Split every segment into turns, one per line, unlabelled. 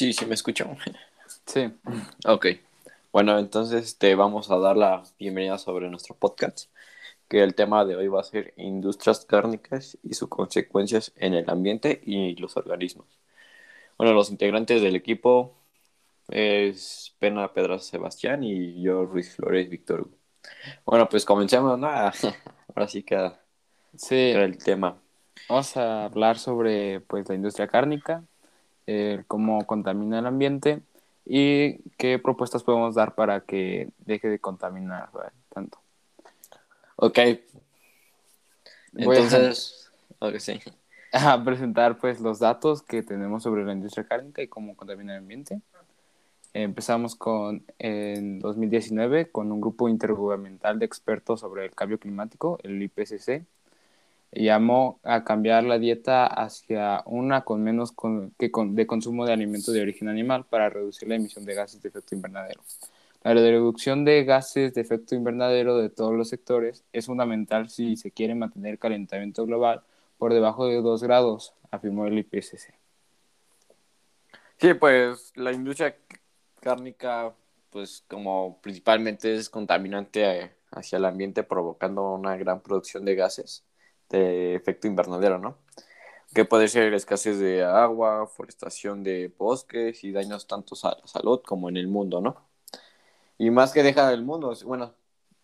Sí, sí me escuchan.
Sí.
Ok. Bueno, entonces te vamos a dar la bienvenida sobre nuestro podcast, que el tema de hoy va a ser industrias cárnicas y sus consecuencias en el ambiente y los organismos. Bueno, los integrantes del equipo es Pena Pedra Sebastián y yo, Ruiz Flores Víctor. Bueno, pues comencemos, ¿no? Ahora sí que
Sí,
el tema.
vamos a hablar sobre pues la industria cárnica, eh, cómo contamina el ambiente y qué propuestas podemos dar para que deje de contaminar ¿vale? tanto.
Ok.
Voy a-
Entonces, sí.
A presentar pues los datos que tenemos sobre la industria cárnica y cómo contamina el ambiente. Empezamos con en 2019 con un grupo intergubernamental de expertos sobre el cambio climático, el IPCC, llamó a cambiar la dieta hacia una con menos con- que con- de consumo de alimentos de origen animal para reducir la emisión de gases de efecto invernadero. La reducción de gases de efecto invernadero de todos los sectores es fundamental si se quiere mantener el calentamiento global por debajo de 2 grados, afirmó el IPCC.
Sí, pues la industria cárnica, pues como principalmente es contaminante eh, hacia el ambiente, provocando una gran producción de gases de efecto invernadero, ¿no? Que puede ser escasez de agua, forestación de bosques y daños tanto a la salud como en el mundo, ¿no? Y más que deja del mundo, bueno,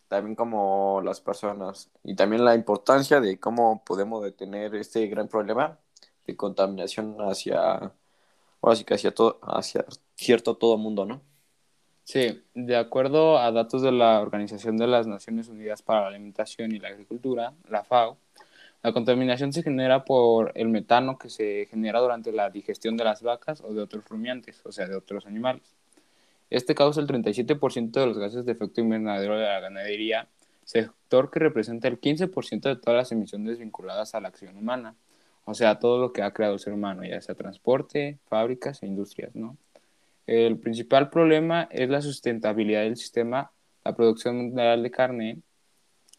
también como las personas y también la importancia de cómo podemos detener este gran problema de contaminación hacia ahora sí que hacia todo, hacia cierto todo mundo, ¿no?
Sí, de acuerdo a datos de la Organización de las Naciones Unidas para la Alimentación y la Agricultura, la FAO, la contaminación se genera por el metano que se genera durante la digestión de las vacas o de otros rumiantes, o sea, de otros animales. Este causa el 37% de los gases de efecto invernadero de la ganadería, sector que representa el 15% de todas las emisiones vinculadas a la acción humana, o sea, todo lo que ha creado el ser humano, ya sea transporte, fábricas e industrias, ¿no? El principal problema es la sustentabilidad del sistema. La producción mundial de carne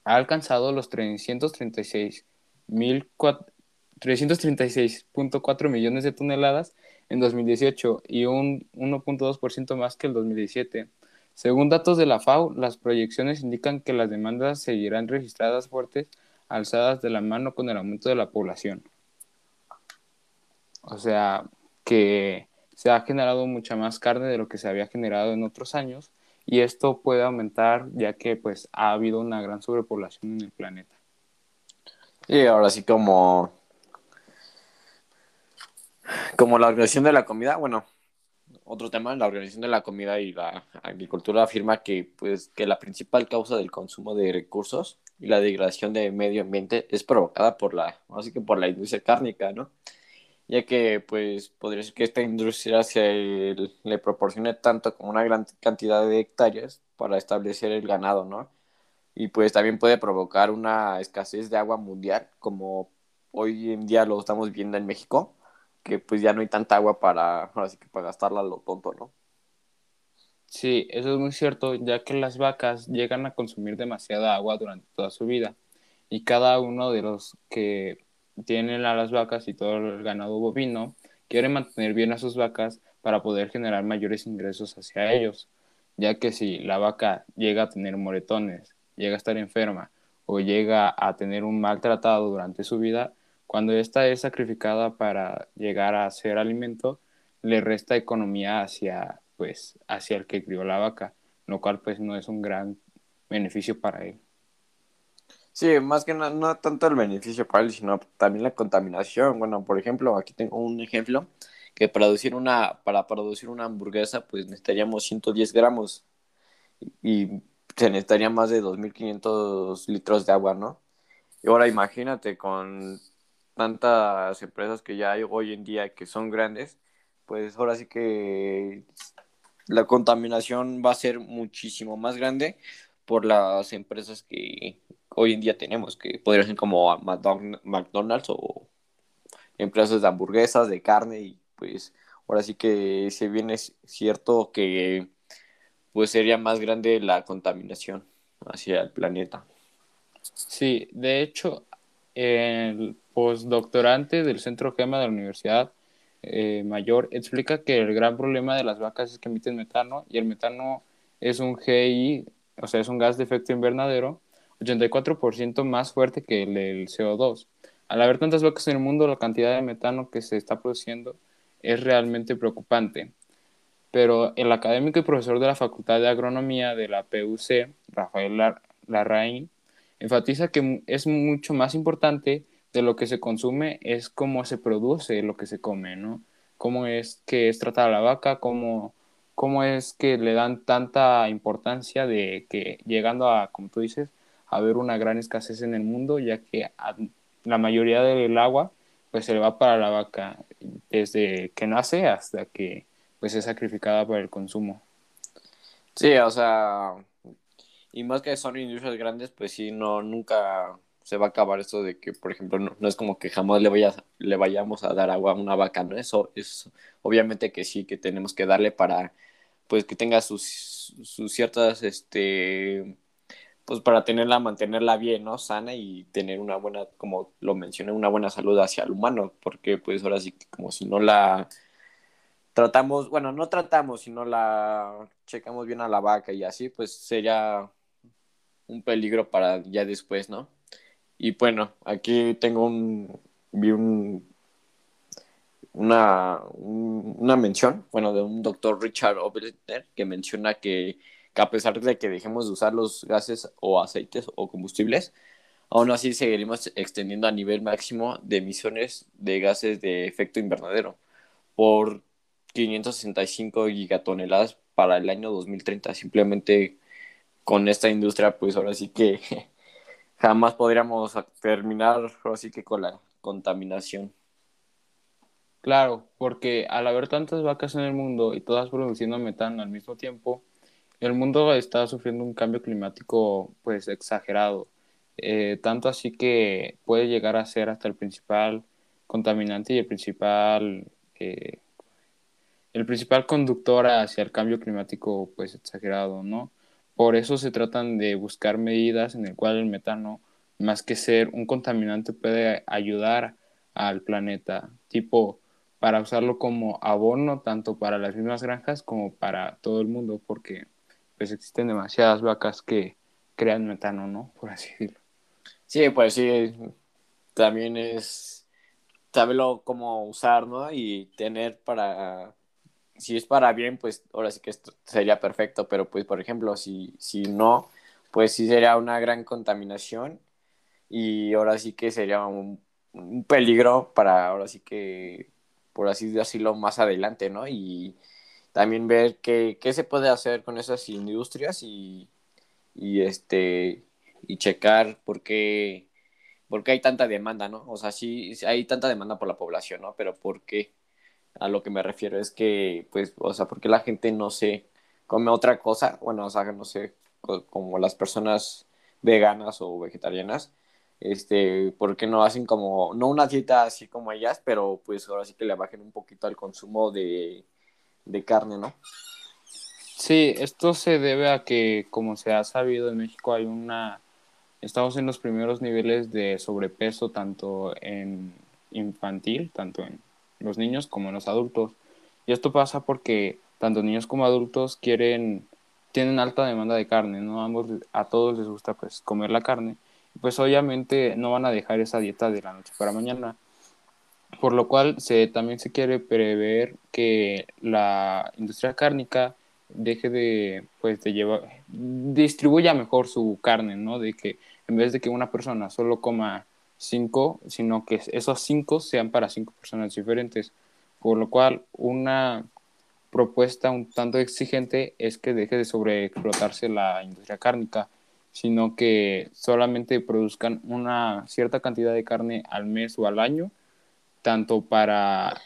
ha alcanzado los 336 mil cua- 336.4 millones de toneladas en 2018 y un 1.2% más que el 2017. Según datos de la FAO, las proyecciones indican que las demandas seguirán registradas fuertes, alzadas de la mano con el aumento de la población. O sea, que se ha generado mucha más carne de lo que se había generado en otros años y esto puede aumentar ya que pues ha habido una gran sobrepoblación en el planeta.
Y ahora sí como como la organización de la comida, bueno, otro tema, la organización de la comida y la agricultura afirma que pues que la principal causa del consumo de recursos y la degradación del medio ambiente es provocada por la, así que por la industria cárnica, ¿no? ya que pues podría ser que esta industria se le proporcione tanto como una gran cantidad de hectáreas para establecer el ganado, ¿no? Y pues también puede provocar una escasez de agua mundial, como hoy en día lo estamos viendo en México, que pues ya no hay tanta agua para, para gastarla lo tonto, ¿no?
Sí, eso es muy cierto, ya que las vacas llegan a consumir demasiada agua durante toda su vida y cada uno de los que tienen a las vacas y todo el ganado bovino quiere mantener bien a sus vacas para poder generar mayores ingresos hacia ellos, ya que si la vaca llega a tener moretones, llega a estar enferma o llega a tener un maltratado durante su vida, cuando ésta es sacrificada para llegar a ser alimento, le resta economía hacia pues hacia el que crió la vaca, lo cual pues no es un gran beneficio para él.
Sí, más que nada, no tanto el beneficio para él, sino también la contaminación. Bueno, por ejemplo, aquí tengo un ejemplo que producir una, para producir una hamburguesa, pues necesitaríamos 110 gramos y se necesitaría más de 2.500 litros de agua, ¿no? Y ahora imagínate con tantas empresas que ya hay hoy en día que son grandes, pues ahora sí que la contaminación va a ser muchísimo más grande por las empresas que hoy en día tenemos, que podrían ser como McDonald's o empresas de hamburguesas, de carne, y pues ahora sí que si bien es cierto que pues sería más grande la contaminación hacia el planeta.
Sí, de hecho, el postdoctorante del Centro GEMA de la Universidad eh, mayor explica que el gran problema de las vacas es que emiten metano y el metano es un GI, o sea, es un gas de efecto invernadero 84% más fuerte que el del CO2. Al haber tantas vacas en el mundo, la cantidad de metano que se está produciendo es realmente preocupante. Pero el académico y profesor de la Facultad de Agronomía de la PUC, Rafael Larraín, enfatiza que es mucho más importante de lo que se consume es cómo se produce lo que se come, ¿no? Cómo es que es tratada la vaca, cómo, cómo es que le dan tanta importancia de que llegando a, como tú dices, a haber una gran escasez en el mundo, ya que la mayoría del agua pues se le va para la vaca desde que nace hasta que pues es sacrificada para el consumo.
Sí, o sea, y más que son industrias grandes, pues sí, no, nunca se va a acabar esto de que, por ejemplo, no, es como que jamás le, vaya, le vayamos a dar agua a una vaca, ¿no? Eso es obviamente que sí, que tenemos que darle para, pues, que tenga sus, sus ciertas, este, pues para tenerla, mantenerla bien, ¿no? Sana y tener una buena, como lo mencioné, una buena salud hacia el humano, porque pues ahora sí como si no la tratamos, bueno, no tratamos, sino la checamos bien a la vaca y así, pues sería un peligro para ya después, ¿no? Y bueno, aquí tengo un, vi un, una, una mención, bueno, de un doctor Richard Oberter que menciona que que a pesar de que dejemos de usar los gases o aceites o combustibles, aún así seguiremos extendiendo a nivel máximo de emisiones de gases de efecto invernadero por 565 gigatoneladas para el año 2030. Simplemente con esta industria, pues ahora sí que jamás podríamos terminar, así que con la contaminación.
Claro, porque al haber tantas vacas en el mundo y todas produciendo metano al mismo tiempo, el mundo está sufriendo un cambio climático pues exagerado, eh, tanto así que puede llegar a ser hasta el principal contaminante y el principal eh, el principal conductor hacia el cambio climático pues exagerado, ¿no? Por eso se tratan de buscar medidas en el cual el metano, más que ser un contaminante, puede ayudar al planeta, tipo para usarlo como abono tanto para las mismas granjas como para todo el mundo, porque pues existen demasiadas vacas que crean metano, ¿no? Por así decirlo.
Sí, pues sí, también es saberlo cómo usar, ¿no? Y tener para, si es para bien, pues ahora sí que sería perfecto, pero pues por ejemplo, si, si no, pues sí sería una gran contaminación y ahora sí que sería un, un peligro para ahora sí que, por así decirlo, más adelante, ¿no? Y también ver qué, qué se puede hacer con esas industrias y, y este y checar por qué, por qué hay tanta demanda, ¿no? O sea, sí hay tanta demanda por la población, ¿no? Pero ¿por qué? A lo que me refiero es que, pues, o sea, ¿por qué la gente no se come otra cosa? Bueno, o sea, no sé, como las personas veganas o vegetarianas, este, ¿por qué no hacen como, no una dieta así como ellas, pero pues ahora sí que le bajen un poquito al consumo de, de carne, ¿no?
Sí, esto se debe a que, como se ha sabido, en México hay una... Estamos en los primeros niveles de sobrepeso, tanto en infantil, tanto en los niños como los adultos. Y esto pasa porque tanto niños como adultos quieren, tienen alta demanda de carne, ¿no? A todos les gusta pues comer la carne. Pues obviamente no van a dejar esa dieta de la noche para mañana por lo cual se, también se quiere prever que la industria cárnica deje de, pues, de llevar, distribuya mejor su carne, ¿no? De que en vez de que una persona solo coma cinco, sino que esos cinco sean para cinco personas diferentes. Por lo cual, una propuesta un tanto exigente es que deje de sobreexplotarse la industria cárnica, sino que solamente produzcan una cierta cantidad de carne al mes o al año tanto para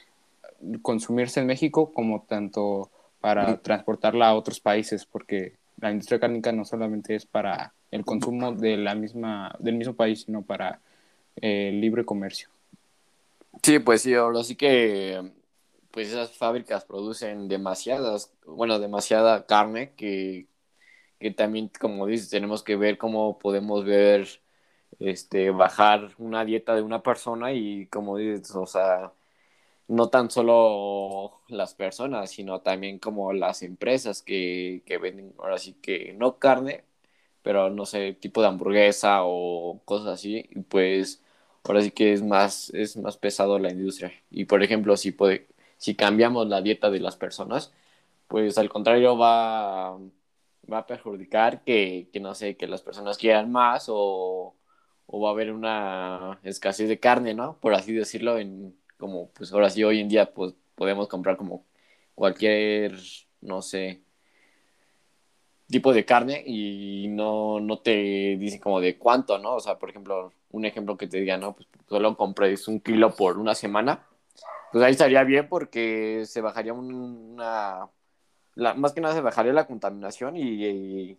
consumirse en México como tanto para transportarla a otros países, porque la industria cárnica no solamente es para el consumo de la misma, del mismo país, sino para el libre comercio.
Sí, pues sí, ahora sí que pues esas fábricas producen demasiadas, bueno, demasiada carne que, que también, como dices, tenemos que ver cómo podemos ver este, bajar una dieta de una persona y como dices, o sea, no tan solo las personas, sino también como las empresas que, que venden, ahora sí que no carne, pero no sé, tipo de hamburguesa o cosas así, pues ahora sí que es más, es más pesado la industria. Y por ejemplo, si, puede, si cambiamos la dieta de las personas, pues al contrario va, va a perjudicar que, que, no sé, que las personas quieran más o, o va a haber una escasez de carne, ¿no? Por así decirlo, en como pues ahora sí hoy en día pues podemos comprar como cualquier, no sé, tipo de carne y no, no te dicen como de cuánto, ¿no? O sea, por ejemplo, un ejemplo que te diga, ¿no? Pues solo compres un kilo por una semana, pues ahí estaría bien porque se bajaría una, más que nada se bajaría la contaminación y,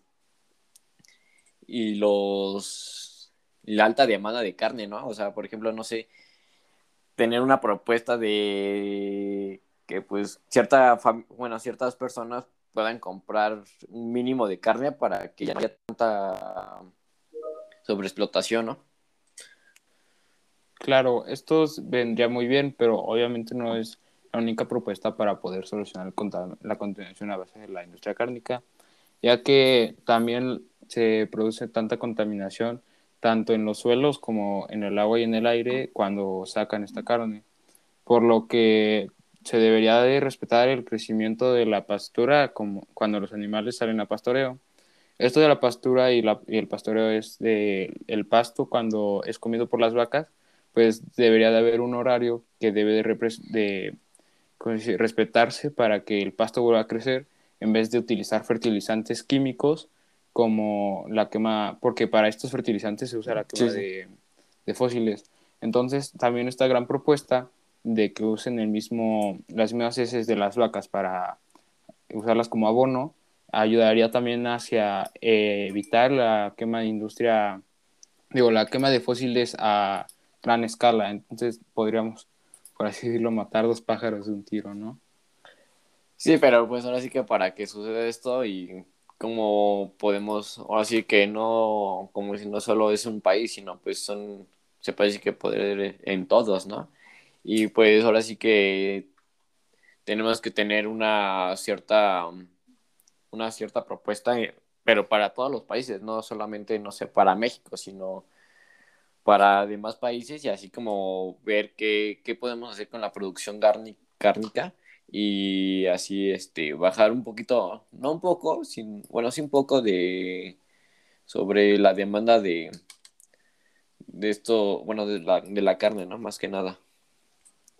y, los, la alta demanda de carne, ¿no? O sea, por ejemplo, no sé, tener una propuesta de que pues cierta, bueno, ciertas personas puedan comprar un mínimo de carne para que ya no haya tanta sobreexplotación, ¿no?
Claro, esto vendría muy bien, pero obviamente no es la única propuesta para poder solucionar la contaminación a base de la industria cárnica, ya que también se produce tanta contaminación tanto en los suelos como en el agua y en el aire cuando sacan esta carne, por lo que se debería de respetar el crecimiento de la pastura como cuando los animales salen a pastoreo. Esto de la pastura y, el pastoreo es de el pasto cuando es comido por las vacas, pues debería de haber un horario que debe de, de respetarse para que el pasto vuelva a crecer en vez de utilizar fertilizantes químicos como la quema, porque para estos fertilizantes se usa la quema De, fósiles. Entonces, también esta gran propuesta de que usen el mismo, las mismas heces de las vacas para usarlas como abono, ayudaría también hacia eh, evitar la quema de industria, digo, la quema de fósiles a gran escala. Entonces, podríamos, por así decirlo, matar dos pájaros de un tiro, ¿no?
Sí, pero pues ahora sí que para que suceda esto y como podemos, ahora sí que no, como si no solo es un país, sino pues son, se parece que poder en todos, ¿no? Y pues ahora sí que tenemos que tener una cierta, una cierta propuesta, eh, pero para todos los países, no solamente, no sé, para México, sino para demás países y así como ver qué, qué podemos hacer con la producción cárnica y así este bajar un poquito, no un poco, sin, bueno, sí un poco de sobre la demanda de de esto, bueno, de la, de la carne, ¿no? Más que nada.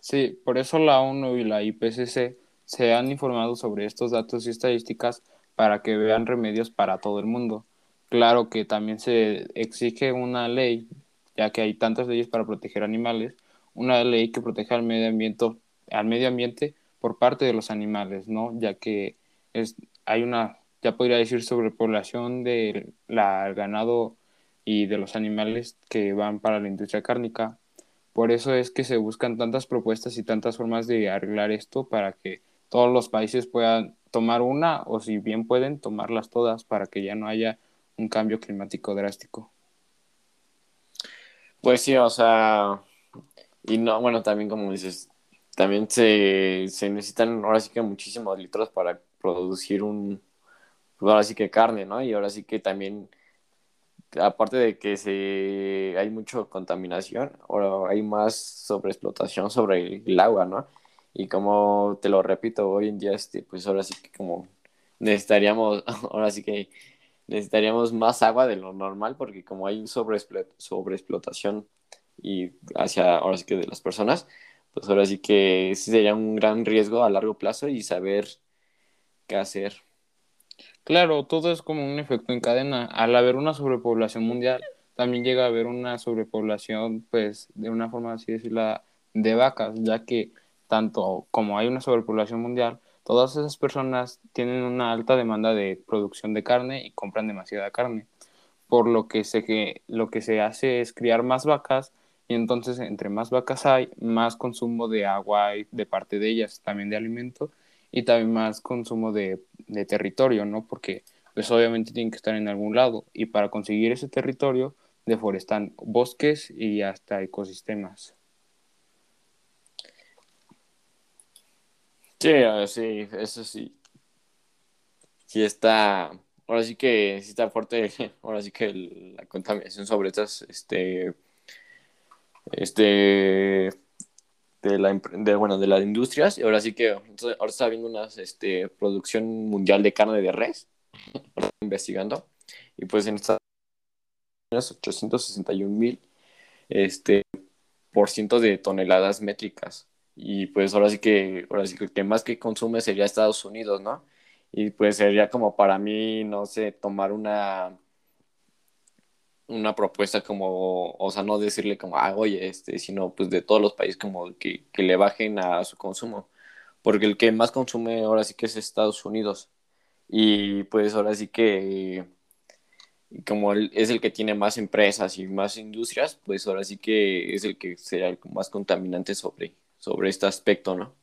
Sí, por eso la ONU y la IPCC se han informado sobre estos datos y estadísticas para que vean remedios para todo el mundo. Claro que también se exige una ley, ya que hay tantas leyes para proteger animales, una ley que proteja al medio ambiente, al medio ambiente por parte de los animales, ¿no? Ya que es, hay una, ya podría decir, sobrepoblación del ganado y de los animales que van para la industria cárnica. Por eso es que se buscan tantas propuestas y tantas formas de arreglar esto para que todos los países puedan tomar una o si bien pueden tomarlas todas para que ya no haya un cambio climático drástico.
Pues sí, o sea, y no, bueno, también como dices, también se, se necesitan ahora sí que muchísimos litros para producir un, ahora sí que carne, ¿no? Y ahora sí que también, aparte de que se, hay mucha contaminación, ahora hay más sobreexplotación sobre el, agua, ¿no? Y como te lo repito, hoy en día, este, pues ahora sí que como necesitaríamos, ahora sí que necesitaríamos más agua de lo normal porque como hay sobreexplotación y hacia, ahora sí que de las personas, pues ahora sí que sí sería un gran riesgo a largo plazo y saber qué hacer.
Claro, todo es como un efecto en cadena. Al haber una sobrepoblación mundial, también llega a haber una sobrepoblación, pues, de una forma así decirla, de vacas, ya que tanto como hay una sobrepoblación mundial, todas esas personas tienen una alta demanda de producción de carne y compran demasiada carne. Por lo que, se, que lo que se hace es criar más vacas y entonces entre más vacas hay, más consumo de agua hay de parte de ellas, también de alimento y también más consumo de, de territorio, ¿no? Porque pues obviamente tienen que estar en algún lado y para conseguir ese territorio deforestan bosques y hasta ecosistemas.
Sí, sí, eso sí. Sí está, ahora sí que sí está fuerte, ahora sí que la contaminación sobre estas, este, este, de la, de, bueno, de las industrias. Y ahora sí que ahora está habiendo una este, producción mundial de carne de res, investigando. Y pues en Estados Unidos 861 mil este, por ciento de toneladas métricas. Y pues ahora sí que, ahora sí que el que más que consume sería Estados Unidos, ¿no? Y pues sería como para mí, no sé, tomar una una propuesta como, o sea, no decirle como, ah, oye, este, sino pues de todos los países como que, que le bajen a su consumo. Porque el que más consume ahora sí que es Estados Unidos. Y pues ahora sí que como es el que tiene más empresas y más industrias, pues ahora sí que es el que será el más contaminante sobre, sobre este aspecto, ¿no?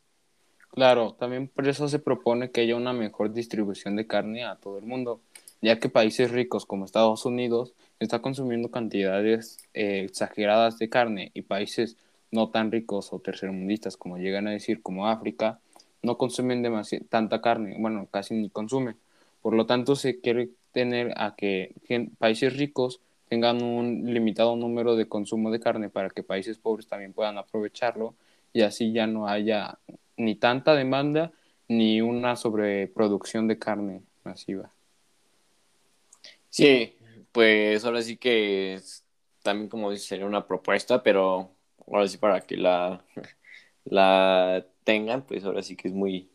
Claro, también por eso se propone que haya una mejor distribución de carne a todo el mundo, ya que países ricos como Estados Unidos están consumiendo cantidades eh, exageradas de carne y países no tan ricos o tercermundistas como llegan a decir como África no consumen tanta carne, bueno, casi ni consumen. Por lo tanto, se quiere tener a que países ricos tengan un limitado número de consumo de carne para que países pobres también puedan aprovecharlo y así ya no haya ni tanta demanda ni una sobreproducción de carne masiva.
Sí, pues ahora sí que también como dice sería una propuesta, pero ahora sí para que la, la tengan, pues ahora sí que es muy,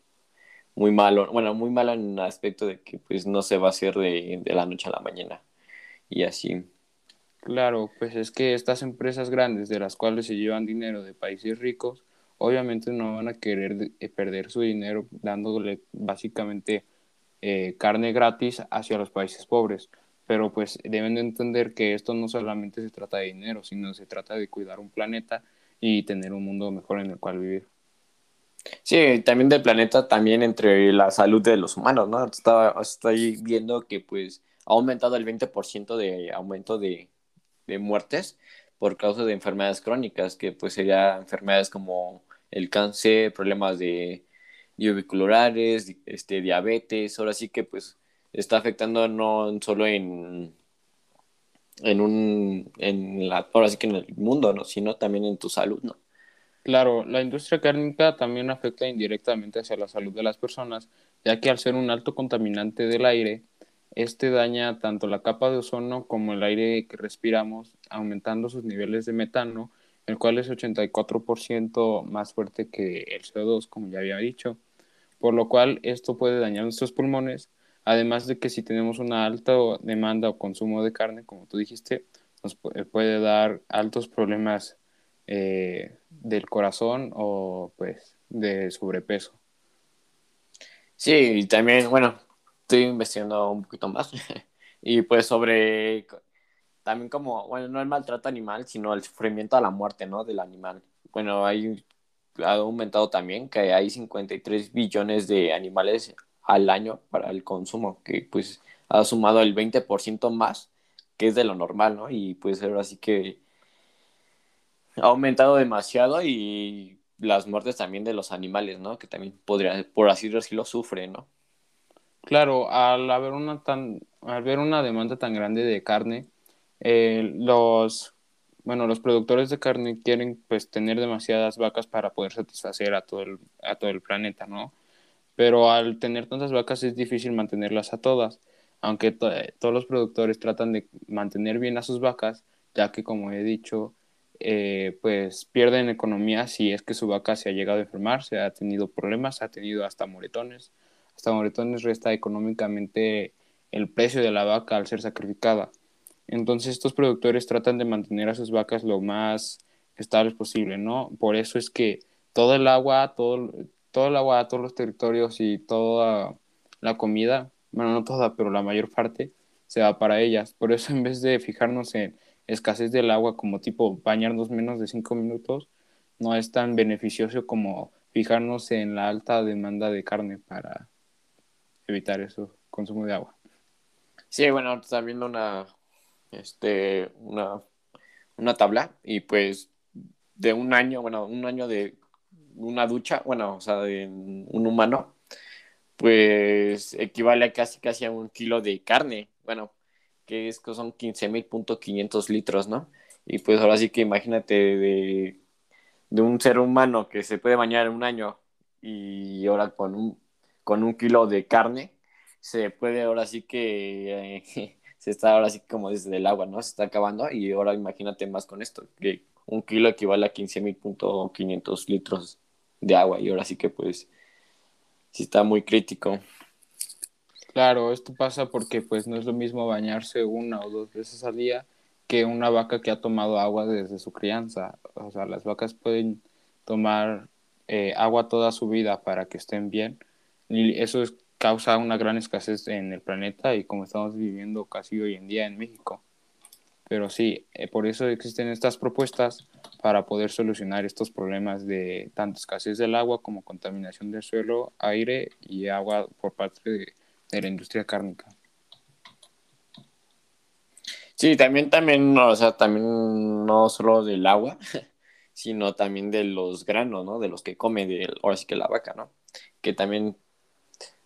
muy malo, bueno, muy malo en el aspecto de que pues no se va a hacer de, de la noche a la mañana y así.
Claro, pues es que estas empresas grandes de las cuales se llevan dinero de países ricos, obviamente no van a querer eh, perder su dinero dándole básicamente eh, carne gratis hacia los países pobres. Pero pues deben de entender que esto no solamente se trata de dinero, sino se trata de cuidar un planeta y tener un mundo mejor en el cual vivir.
Sí, también del planeta, también entre la salud de los humanos, ¿no? Estaba, estoy viendo que pues ha aumentado el 20% de aumento de, de muertes por causa de enfermedades crónicas, que pues sería enfermedades como el cáncer, problemas de diabiculares, este, diabetes, ahora sí que pues está afectando no solo en, en un, en la, ahora sí que en el mundo, ¿no? Sino también en tu salud, ¿no?
Claro, la industria cárnica también afecta indirectamente hacia la salud de las personas, ya que al ser un alto contaminante del aire, este daña tanto la capa de ozono como el aire que respiramos, aumentando sus niveles de metano, el cual es 84% más fuerte que el CO2, como ya había dicho, por lo cual esto puede dañar nuestros pulmones, además de que si tenemos una alta demanda o consumo de carne, como tú dijiste, nos puede dar altos problemas eh, del corazón o pues de sobrepeso.
Sí, y también, bueno, estoy investigando un poquito más y pues sobre también como, bueno, no el maltrato animal, sino el sufrimiento a la muerte, ¿no? Del animal. Bueno, hay, ha aumentado también que hay 53 billones de animales al año para el consumo, que pues ha sumado el 20% más, que es de lo normal, ¿no? Y pues ahora sí que ha aumentado demasiado y las muertes también de los animales, ¿no? Que también podría, por así decirlo, sufren, ¿no?
Claro, al haber una tan, al haber una demanda tan grande de carne, eh, los, bueno, los productores de carne quieren pues tener demasiadas vacas para poder satisfacer a todo el, a todo el planeta, ¿no? Pero al tener tantas vacas es difícil mantenerlas a todas, aunque todos los productores tratan de mantener bien a sus vacas, ya que como he dicho, eh, pues pierden economía si es que su vaca se ha llegado a enfermar, se ha tenido problemas, ha tenido hasta moretones. Hasta moretones resta económicamente el precio de la vaca al ser sacrificada. Entonces estos productores tratan de mantener a sus vacas lo más estables posible, ¿no? Por eso es que todo el agua, todo, todo el agua, todos los territorios y toda la comida, bueno, no toda, pero la mayor parte, se va para ellas. Por eso en vez de fijarnos en escasez del agua como tipo bañarnos menos de cinco minutos, no es tan beneficioso como fijarnos en la alta demanda de carne para evitar eso, consumo de agua.
Sí, bueno, está viendo una, este, una, una tabla y pues de un año, bueno, un año de, una ducha, bueno, o sea, de un humano, pues equivale a casi, casi a un kilo de carne. Bueno, que es que son 15.500 litros, ¿no? Y pues ahora sí que imagínate de, de, un ser humano que se puede bañar un año y ahora con un, con un kilo de carne, se puede ahora sí que eh, se está ahora sí como desde el agua, ¿no? Se está acabando y ahora imagínate más con esto, que un kilo equivale a 15.500 litros de agua y ahora sí que pues sí está muy crítico.
Claro, esto pasa porque pues no es lo mismo bañarse una o dos veces al día que una vaca que ha tomado agua desde su crianza. O sea, las vacas pueden tomar eh, agua toda su vida para que estén bien y eso causa una gran escasez en el planeta y como estamos viviendo casi hoy en día en México. Pero sí, eh, por eso existen estas propuestas para poder solucionar estos problemas de tanto escasez del agua como contaminación del suelo, aire y agua por parte de, la industria cárnica.
Sí, también, también, o sea, también no solo del agua, sino también de los granos, ¿no? De los que come, de, ahora sí que la vaca, ¿no? Que también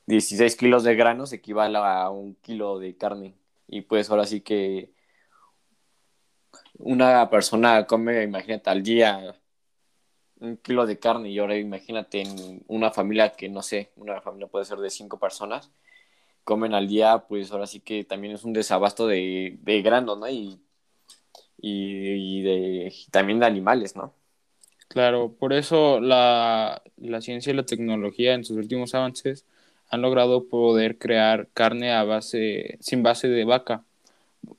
16 kilos de granos equivale a un kilo de carne. Y pues ahora sí que una persona come, imagínate, al día un kilo de carne y ahora imagínate en una familia que no sé, una familia puede ser de cinco personas, comen al día, pues ahora sí que también es un desabasto de, de grano, ¿no? Y, y, de, también de animales, ¿no?
Claro, por eso la, la ciencia y la tecnología en sus últimos avances han logrado poder crear carne a base, sin base de vaca.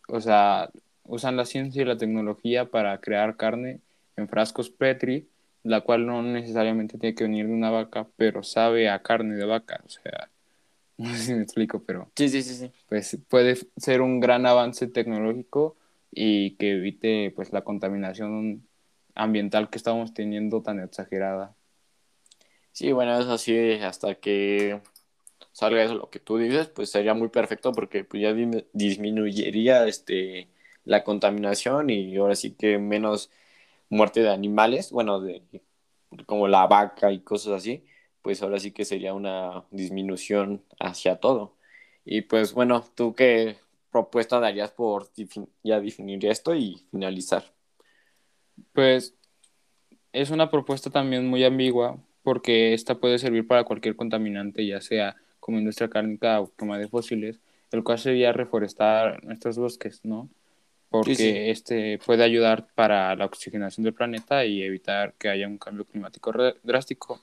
O sea, usan la ciencia y la tecnología para crear carne en frascos Petri, la cual no necesariamente tiene que venir de una vaca, pero sabe a carne de vaca. O sea, no sé si me explico, pero.
Sí, sí, sí, sí.
Pues puede ser un gran avance tecnológico y que evite pues la contaminación ambiental que estamos teniendo tan exagerada.
Sí, bueno, eso sí, hasta que salga eso lo que tú dices, pues sería muy perfecto porque pues ya disminuiría este la contaminación y ahora sí que menos muerte de animales, bueno, de como la vaca y cosas así, pues ahora sí que sería una disminución hacia todo. Y pues bueno, ¿tú qué propuesta darías por ya definir esto y finalizar?
Pues es una propuesta también muy ambigua porque esta puede servir para cualquier contaminante, ya sea como industria cárnica o quema de fósiles, el cual sería reforestar nuestros bosques, ¿no? Porque este puede ayudar para la oxigenación del planeta y evitar que haya un cambio climático drástico.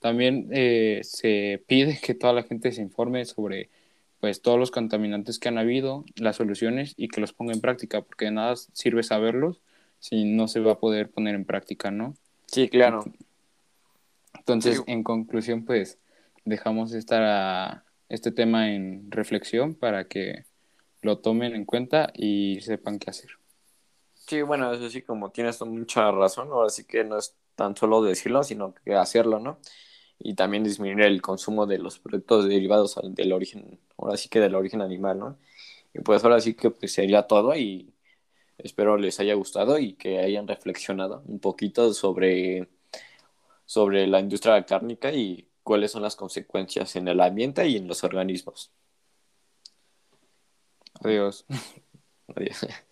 También eh, se pide que toda la gente se informe sobre pues todos los contaminantes que han habido, las soluciones y que los ponga en práctica, porque de nada sirve saberlos si no se va a poder poner en práctica, ¿no?
Sí, claro.
Entonces, en conclusión, pues dejamos esta, este tema en reflexión para que lo tomen en cuenta y sepan qué hacer.
Sí, bueno, eso sí, como tienes mucha razón, ahora sí que no es tan solo decirlo, sino que hacerlo, ¿no? Y también disminuir el consumo de los productos derivados del origen, ahora sí que del origen animal, ¿no? Y pues ahora sí que pues, sería todo y espero les haya gustado y que hayan reflexionado un poquito sobre, sobre la industria cárnica y cuáles son las consecuencias en el ambiente y en los organismos.
Adiós.
Adiós.